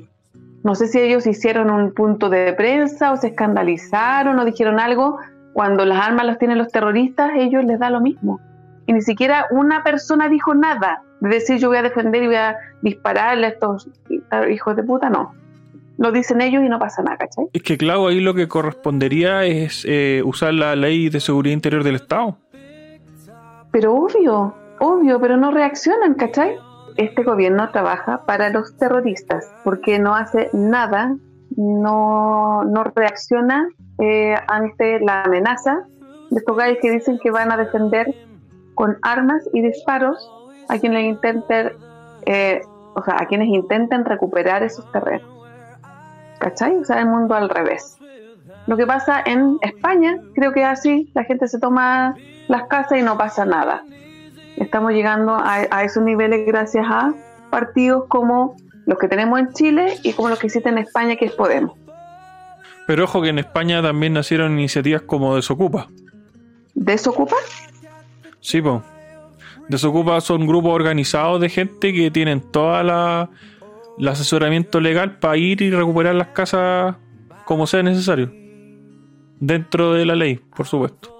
No sé si ellos hicieron un punto de prensa o se escandalizaron o dijeron algo. Cuando las armas las tienen los terroristas, ellos les da lo mismo. Y ni siquiera una persona dijo nada de decir yo voy a defender y voy a dispararle a estos hijos de puta, no. Lo dicen ellos y no pasa nada, ¿cachai? Es que, claro, ahí lo que correspondería es eh, usar la ley de seguridad interior del Estado. Pero obvio, obvio, pero no reaccionan, ¿cachai? Este gobierno trabaja para los terroristas porque no hace nada, no, no reacciona eh, ante la amenaza de estos gallos que dicen que van a defender con armas y disparos a quienes intenten, eh, o sea, a quienes intenten recuperar esos terrenos. ¿Cachai? O sea, el mundo al revés. Lo que pasa en España, creo que así, la gente se toma las casas y no pasa nada. Estamos llegando a, a esos niveles gracias a partidos como los que tenemos en Chile y como los que existen en España, que es Podemos. Pero ojo que en España también nacieron iniciativas como Desocupa. ¿Desocupa? Sí, pues. Desocupa son grupos organizados de gente que tienen toda la el asesoramiento legal para ir y recuperar las casas como sea necesario. Dentro de la ley, por supuesto.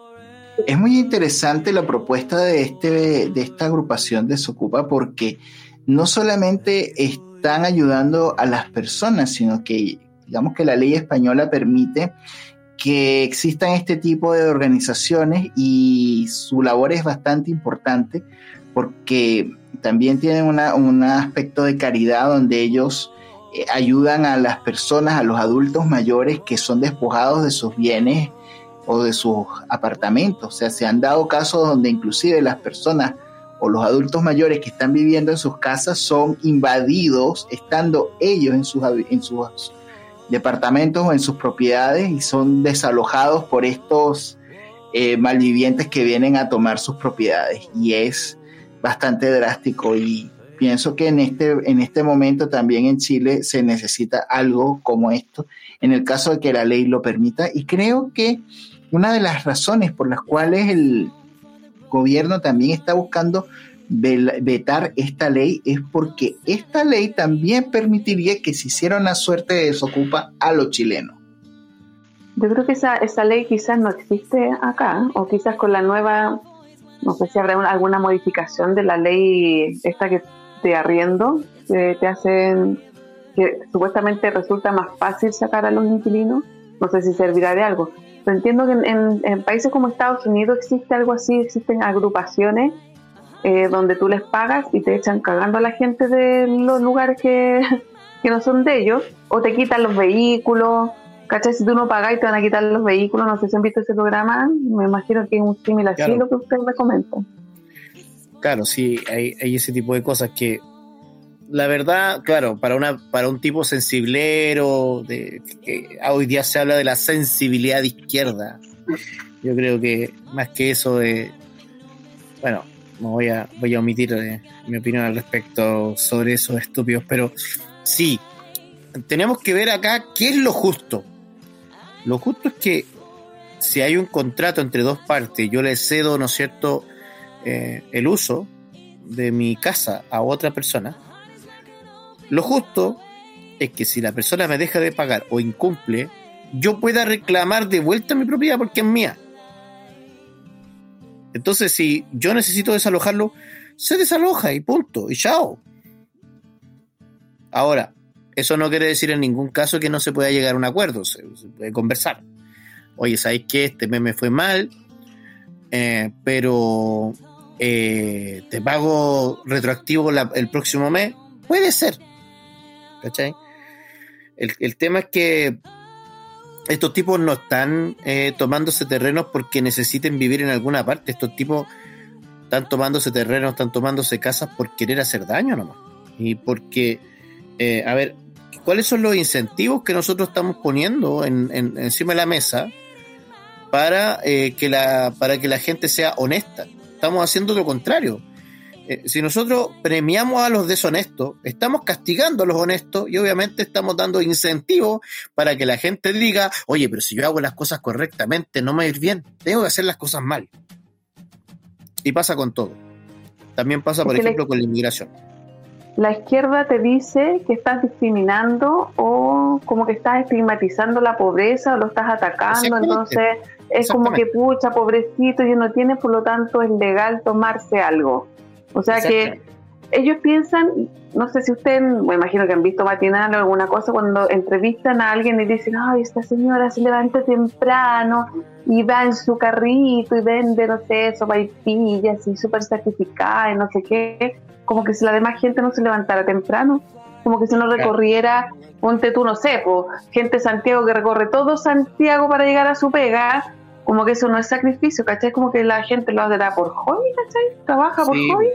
Es muy interesante la propuesta de, este, de esta agrupación Desocupa porque no solamente están ayudando a las personas, sino que digamos que la ley española permite que existan este tipo de organizaciones y su labor es bastante importante porque también tienen un aspecto de caridad donde ellos eh, ayudan a las personas, a los adultos mayores que son despojados de sus bienes o de sus apartamentos. O sea, se han dado casos donde inclusive las personas o los adultos mayores que están viviendo en sus casas son invadidos estando ellos en sus, en sus departamentos o en sus propiedades y son desalojados por estos eh, malvivientes que vienen a tomar sus propiedades. Y es bastante drástico y pienso que en este, en este momento también en Chile se necesita algo como esto, en el caso de que la ley lo permita. Y creo que una de las razones por las cuales el gobierno también está buscando vetar esta ley es porque esta ley también permitiría que se hiciera una suerte de desocupa a los chilenos. Yo creo que esa, esa ley quizás no existe acá, o quizás con la nueva no sé si habrá alguna modificación de la ley esta que te arriendo, que te hacen, que supuestamente resulta más fácil sacar a los inquilinos. No sé si servirá de algo. Pero entiendo que en, países como Estados Unidos existe algo así, existen agrupaciones eh, donde tú les pagas y te echan cagando a la gente de los lugares que, que no son de ellos, o te quitan los vehículos, ¿cachai? Si tú no pagas y te van a quitar los vehículos, no sé si han visto ese programa, me imagino que es un símil así lo que usted me comenta. Claro, sí, hay, hay ese tipo de cosas que la verdad, claro, para una para un tipo sensiblero, de, que hoy día se habla de la sensibilidad de izquierda. Yo creo que más que eso de, bueno, no voy a voy a omitir eh, mi opinión al respecto sobre esos estúpidos, pero sí, tenemos que ver acá qué es lo justo. Lo justo es que si hay un contrato entre dos partes, yo le cedo, ¿no es cierto?, eh, el uso de mi casa a otra persona, lo justo es que si la persona me deja de pagar o incumple, yo pueda reclamar de vuelta mi propiedad porque es mía. Entonces, si yo necesito desalojarlo, se desaloja y punto, y chao. Ahora, eso no quiere decir en ningún caso que no se pueda llegar a un acuerdo, se, puede conversar. Oye, ¿sabéis que este mes me fue mal? Eh, pero eh, te pago retroactivo el próximo mes. Puede ser. ¿Cachai? El, tema es que estos tipos no están eh, tomándose terrenos porque necesiten vivir en alguna parte. Estos tipos están tomándose terrenos, están tomándose casas por querer hacer daño nomás. Y porque, eh, a ver, ¿cuáles son los incentivos que nosotros estamos poniendo en, encima de la mesa para, eh, que la, para que la gente sea honesta? Estamos haciendo lo contrario eh, si nosotros premiamos a los deshonestos, estamos castigando a los honestos y obviamente estamos dando incentivos para que la gente diga, oye, pero si yo hago las cosas correctamente, no me va a ir bien, tengo que hacer las cosas mal. Y pasa con todo. También pasa, por ejemplo, con la inmigración. La izquierda te dice que estás discriminando o como que estás estigmatizando la pobreza o lo estás atacando, entonces es como que pucha, pobrecito, y no tiene, por lo tanto es legal tomarse algo. O sea que ellos piensan, no sé si ustedes, me imagino que han visto matinal o alguna cosa, cuando entrevistan a alguien y dicen, ay, esta señora se levanta temprano y va en su carrito y vende, no sé, pillas y súper certificada y no sé qué, como que si la demás gente no se levantara temprano, como que si no recorriera, ponte tú, no sé, gente de Santiago que recorre todo Santiago para llegar a su pega, como que eso no es sacrificio, ¿cachai? Como que la gente lo hará por hobby, ¿cachai? Trabaja por hobby.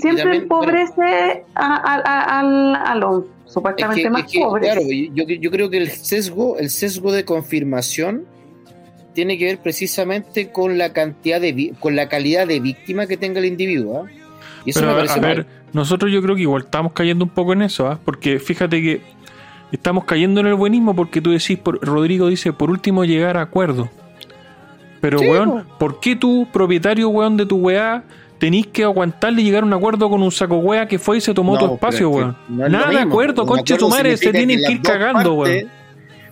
Siempre empobrece a, los supuestamente más pobres. Claro, yo, yo, creo que el sesgo, el sesgo de confirmación tiene que ver precisamente con la cantidad de con la calidad de víctima que tenga el individuo. ¿ah? Y eso me parece a ver, nosotros yo creo que igual estamos cayendo un poco en eso, ¿ah? porque fíjate que estamos cayendo en el buenismo porque tú decís, por, Rodrigo dice, por último llegar a acuerdo. Pero, weón, ¿por qué tú, propietario, weón, de tu weá, tenís que aguantarle y llegar a un acuerdo con un saco weá que fue y se tomó tu espacio, weón? Nada de acuerdo, conche tu madre, se tienen que, ir cagando, weón.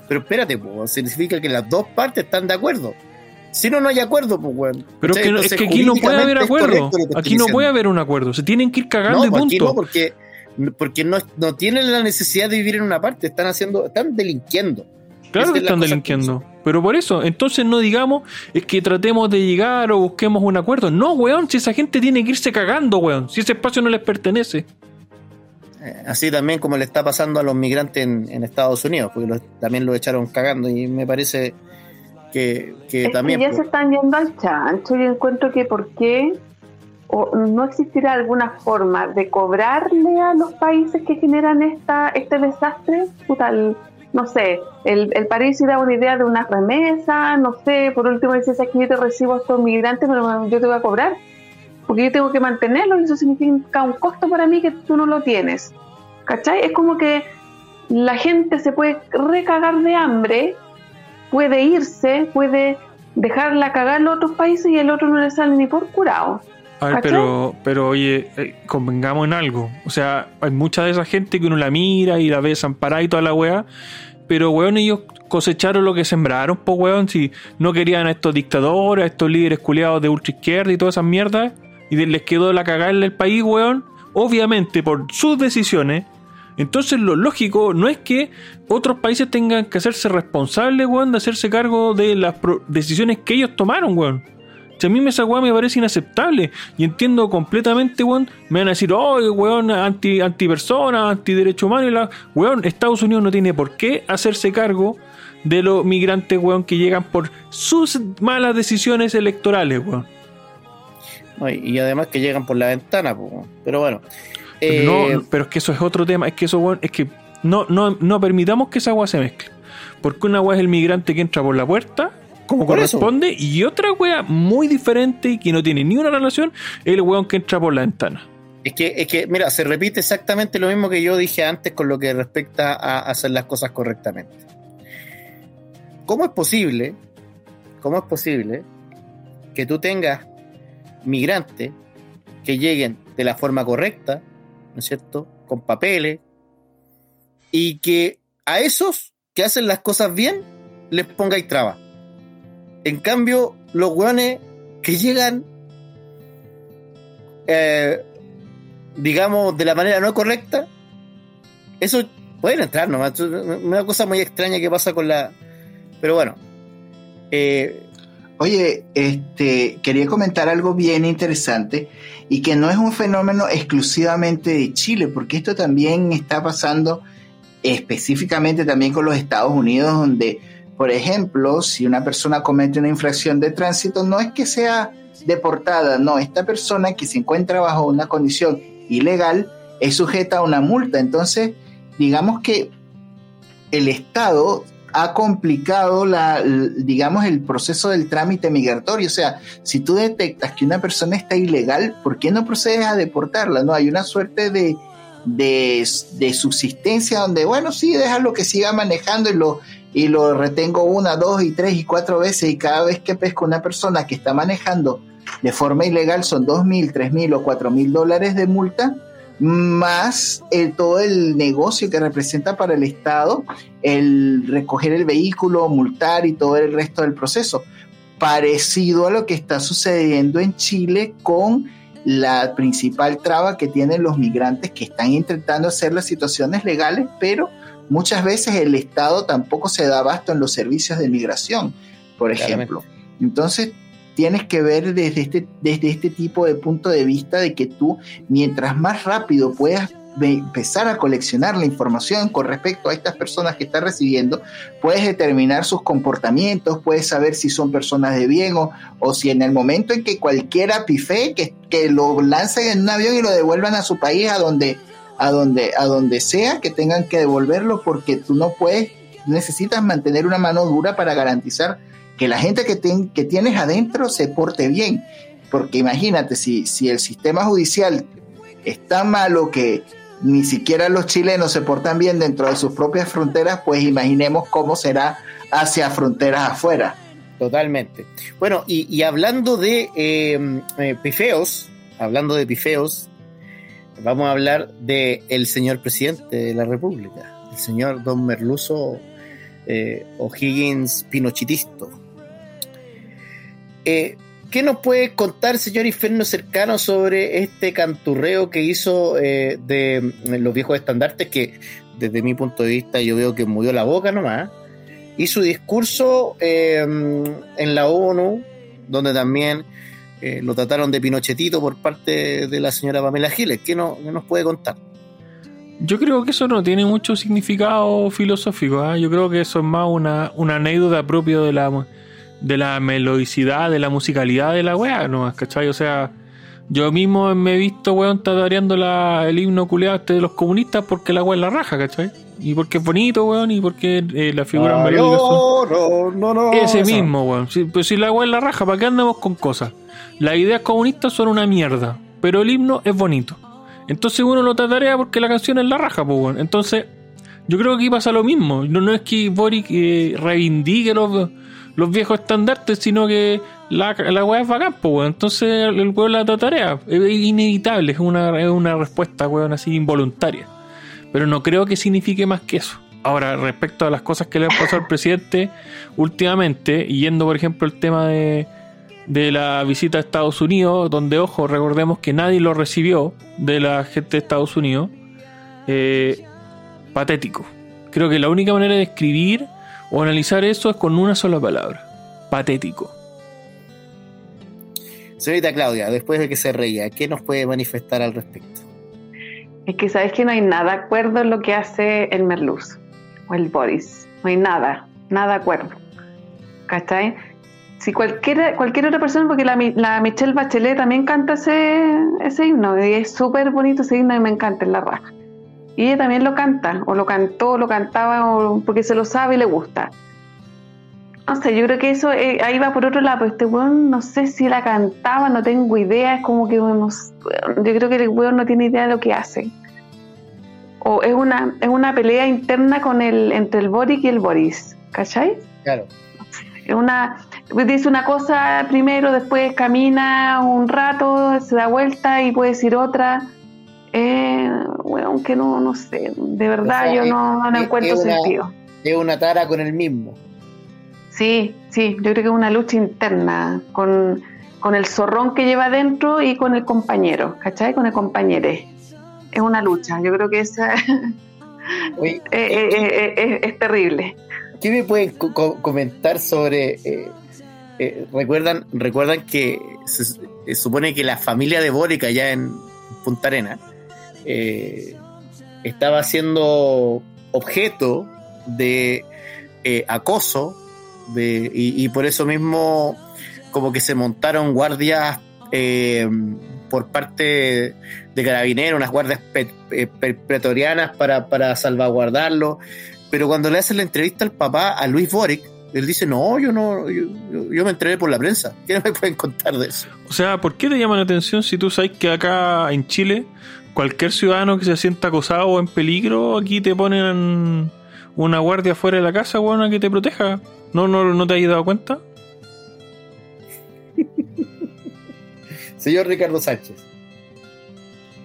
Pero espérate, pues, significa que las dos partes están de acuerdo. Si no, no hay acuerdo, pues, weón. Pero es que, es que aquí no puede haber acuerdo. Aquí no puede haber un acuerdo. Se tienen que ir cagando y pues, punto. Aquí no, porque, porque no, no tienen la necesidad de vivir en una parte, están haciendo, están delinquiendo. Claro que están delinquiendo. Pero por eso, entonces no digamos es que tratemos de llegar o busquemos un acuerdo. No, weón, si esa gente tiene que irse cagando, weón. Si ese espacio no les pertenece. Eh, así también como le está pasando a los migrantes en, Estados Unidos, porque también lo echaron cagando y me parece que, también... ya se están yendo al chancho y encuentro que por qué o no existirá alguna forma de cobrarle a los países que generan esta este desastre, puta, no sé, el, el París da una idea de una remesa, no sé, por último dices aquí yo te recibo a estos migrantes, pero yo te voy a cobrar, porque yo tengo que mantenerlos y eso significa un costo para mí que tú no lo tienes. ¿Cachai? Es como que la gente se puede recagar de hambre, puede irse, puede dejarla cagar en otros países y el otro no le sale ni por curado. A ver, pero, pero oye, eh, convengamos en algo. O sea, hay mucha de esa gente que uno la mira y la ve desamparada y toda la weá, pero, weón, ellos cosecharon lo que sembraron, pues, weón. Si no querían a estos dictadores, a estos líderes culiados de ultra izquierda y todas esas mierdas, y les quedó la cagada en el país, weón, obviamente por sus decisiones. Entonces, lo lógico no es que otros países tengan que hacerse responsables, weón, de hacerse cargo de las decisiones que ellos tomaron, weón. Si a mí esa weá me parece inaceptable y entiendo completamente, weón, me van a decir, oh, weón, anti, anti persona, anti derecho humano y la weón, Estados Unidos no tiene por qué hacerse cargo de los migrantes, weón, que llegan por sus malas decisiones electorales, weón. y además que llegan por la ventana, pero bueno. no, eh, pero es que eso es otro tema, es que eso, weón, es que no, no, no permitamos que esa agua se mezcle. Porque una agua es el migrante que entra por la puerta como corresponde, y otra wea muy diferente y que no tiene ni una relación es el weón que entra por la ventana. Es que, es que, mira, se repite exactamente lo mismo que yo dije antes con lo que respecta a hacer las cosas correctamente. ¿Cómo es posible, cómo es posible que tú tengas migrantes que lleguen de la forma correcta, ¿no es cierto? Con papeles, y que a esos que hacen las cosas bien les pongáis trabas. En cambio, los weones que llegan, eh, digamos, de la manera no correcta, eso pueden entrar nomás. Una cosa muy extraña que pasa con la. Pero bueno. Eh, Oye, este, quería comentar algo bien interesante y que no es un fenómeno exclusivamente de Chile, porque esto también está pasando específicamente también con los Estados Unidos, donde por ejemplo, si una persona comete una infracción de tránsito, no es que sea deportada, no, esta persona que se encuentra bajo una condición ilegal es sujeta a una multa. Entonces, digamos que el Estado ha complicado la, digamos, el proceso del trámite migratorio. O sea, si tú detectas que una persona está ilegal, ¿por qué no procedes a deportarla? No, hay una suerte de, de, de subsistencia donde, bueno, sí, déjalo que siga manejando y lo, y lo retengo una, dos y tres y cuatro veces y cada vez que pesco una persona que está manejando de forma ilegal son dos mil, tres mil o cuatro mil dólares de multa, más el, todo el negocio que representa para el Estado el recoger el vehículo, multar y todo el resto del proceso. Parecido a lo que está sucediendo en Chile con la principal traba que tienen los migrantes que están intentando hacer las situaciones legales, pero muchas veces el Estado tampoco se da abasto en los servicios de migración, por ejemplo. Entonces, tienes que ver desde este, desde este tipo de punto de vista de que tú, mientras más rápido puedas empezar a coleccionar la información con respecto a estas personas que estás recibiendo, puedes determinar sus comportamientos, puedes saber si son personas de bien o, o si en el momento en que cualquiera pife, que, que lo lancen en un avión y lo devuelvan a su país a donde a donde, a donde sea que tengan que devolverlo porque tú no puedes, necesitas mantener una mano dura para garantizar que la gente que, que tienes adentro se porte bien. Porque imagínate, si, si el sistema judicial está malo que ni siquiera los chilenos se portan bien dentro de sus propias fronteras, pues imaginemos cómo será hacia fronteras afuera. Totalmente. Bueno, y, hablando de eh, eh, pifeos, hablando de pifeos, vamos a hablar del el señor presidente de la República, el señor Don Merluzo eh, O'Higgins Pinochitisto. Eh, ¿Qué nos puede contar, señor Inferno Cercano, sobre este canturreo que hizo eh, de los viejos estandartes? Que desde mi punto de vista yo veo que murió la boca nomás. Y su discurso en la ONU, donde también eh, lo trataron de Pinochetito por parte de la señora Pamela Giles. ¿Qué, no, nos puede contar? Yo creo que eso no tiene mucho significado filosófico. ¿ah? Yo creo que eso es más una, una anécdota propia de la, de la melodicidad, de la musicalidad de la weá, ¿no? ¿cachai? O sea, yo mismo me he visto, weón, tatareando el himno culeado este de los comunistas porque la weá es la raja, ¿cachai? Y porque es bonito, weón, y porque eh, la figura melódicas no, no, Ese mismo, weón. pues si la weá es la raja, ¿para qué andamos con cosas? Las ideas comunistas son una mierda, pero el himno es bonito. Entonces uno lo tarea porque la canción es la raja, pues. Entonces, yo creo que aquí pasa lo mismo. No, es que Boric eh, reivindique los, los viejos estandartes, sino que la, la weá es bacán, pues bueno. Entonces el pueblo la tarea. Es inevitable, es una, es una respuesta, weón, así involuntaria. Pero no creo que signifique más que eso. Ahora, respecto a las cosas que le han pasado al presidente últimamente, yendo por ejemplo el tema de de la visita a Estados Unidos, donde, ojo, recordemos que nadie lo recibió de la gente de Estados Unidos, eh, patético. Creo que la única manera de escribir o analizar eso es con una sola palabra, patético. Señorita Claudia, después de que se reía, ¿qué nos puede manifestar al respecto? Es que sabes que no hay nada de acuerdo en lo que hace el Merluz o el Boris. No hay nada, nada de acuerdo. ¿Cachai? Si cualquier, cualquier otra persona, porque la, la Michelle Bachelet también canta ese, ese himno, y es súper bonito ese himno y me encanta, en la raja. Y ella también lo canta, o lo cantó, o lo cantaba, o porque se lo sabe y le gusta. No sé, yo creo que eso eh, ahí va por otro lado, pero este weón no sé si la cantaba, no tengo idea, es como que yo creo que el weón no tiene idea de lo que hace. O es una, es una pelea interna con el, entre el Boric y el Boris, ¿cachai? Claro. Es una, dice una cosa primero, después camina un rato, se da vuelta y puede decir otra. Eh, bueno, que no, no sé, de verdad yo no, no encuentro sentido. Es una tara con el mismo. Sí, sí, yo creo que es una lucha interna con, el zorrón que lleva adentro y con el compañero, ¿cachai? Con el compañero. Es una lucha, yo creo que esa es, terrible. ¿Qué me pueden comentar sobre... Eh, eh, recuerdan, recuerdan que se, supone que la familia de Bórica allá en Punta Arena eh, estaba siendo objeto de acoso y, por eso mismo como que se montaron guardias eh, por parte de carabineros, unas guardias eh, pretorianas para, para salvaguardarlo. Pero cuando le hacen la entrevista al papá, a Luis Boric, él dice, no, yo no, yo, me enteré por la prensa. ¿Qué no me pueden contar de eso? O sea, ¿por qué te llama la atención si tú sabes que acá en Chile, cualquier ciudadano que se sienta acosado o en peligro, aquí te ponen una guardia fuera de la casa, bueno, que te proteja? ¿No, no, no te has dado cuenta? Señor Ricardo Sánchez.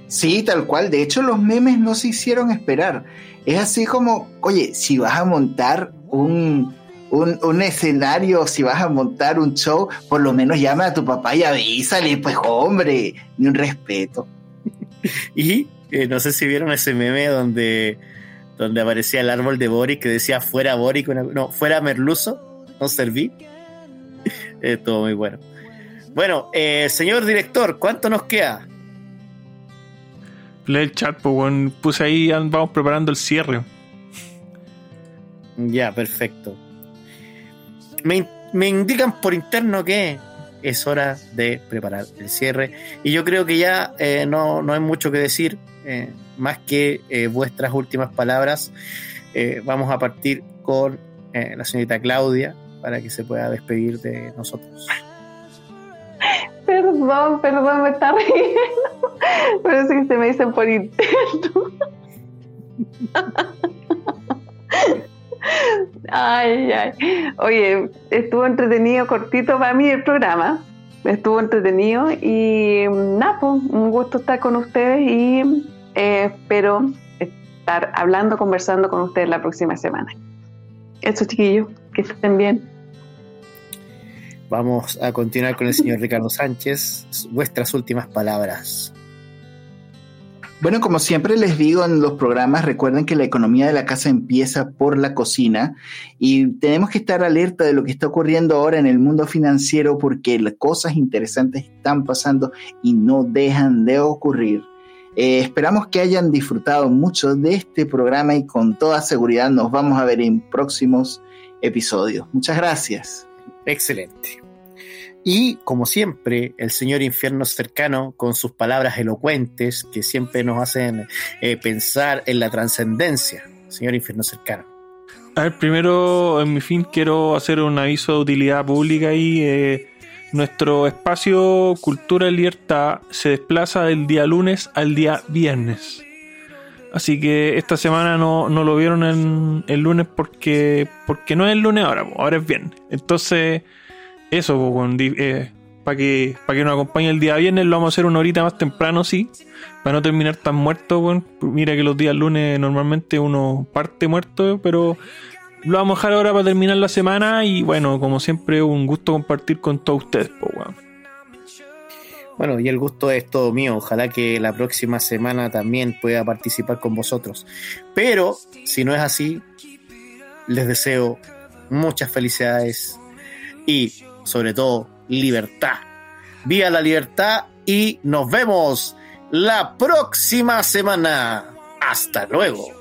Sí, tal cual. De hecho, los memes no se hicieron esperar. Es así como, oye, si vas a montar un, un, escenario, si vas a montar un show, por lo menos llama a tu papá y avísale, pues hombre, ni un respeto. y eh, no sé si vieron ese meme donde donde aparecía el árbol de Boric que decía fuera Boric, no, fuera Merluzo, no serví. Estuvo muy bueno. Bueno, eh, señor director, ¿cuánto nos queda? Lee el chat, pues, puse ahí, vamos preparando el cierre. Ya, perfecto. Me, indican por interno que es hora de preparar el cierre. Y yo creo que ya eh, no, no hay mucho que decir. Eh, más que eh, vuestras últimas palabras, eh, vamos a partir con la señorita Claudia para que se pueda despedir de nosotros. Perdón, perdón, me está riendo. Pero que se me dicen por interno. Ay, ay. Oye, estuvo entretenido, cortito para mí el programa. Estuvo entretenido y nada, pues, un gusto estar con ustedes y eh, espero estar hablando, conversando con ustedes la próxima semana. Eso, chiquillos, que estén bien. Vamos a continuar con el señor Ricardo Sánchez. Vuestras últimas palabras. Bueno, como siempre les digo en los programas, recuerden que la economía de la casa empieza por la cocina y tenemos que estar alerta de lo que está ocurriendo ahora en el mundo financiero porque las cosas interesantes están pasando y no dejan de ocurrir. Eh, esperamos que hayan disfrutado mucho de este programa y con toda seguridad nos vamos a ver en próximos episodios. Muchas gracias. Excelente. Y como siempre, el señor infierno cercano, con sus palabras elocuentes que siempre nos hacen eh, pensar en la trascendencia. Señor infierno cercano. A ver, primero, en mi fin, quiero hacer un aviso de utilidad pública y eh, nuestro espacio Cultura Libertad se desplaza del día lunes al día viernes. Así que esta semana no, lo vieron en, el lunes porque, porque no es el lunes ahora, ahora es viernes. Entonces, eso, eh, para que, para que nos acompañe el día viernes, lo vamos a hacer una horita más temprano, sí, para no terminar tan muerto. Mira que los días lunes normalmente uno parte muerto, pero lo vamos a dejar ahora para terminar la semana y bueno, como siempre, un gusto compartir con todos ustedes. Bueno, y el gusto es todo mío. Ojalá que la próxima semana también pueda participar con vosotros. Pero si no es así, les deseo muchas felicidades y sobre todo libertad vía la libertad y nos vemos la próxima semana. Hasta luego.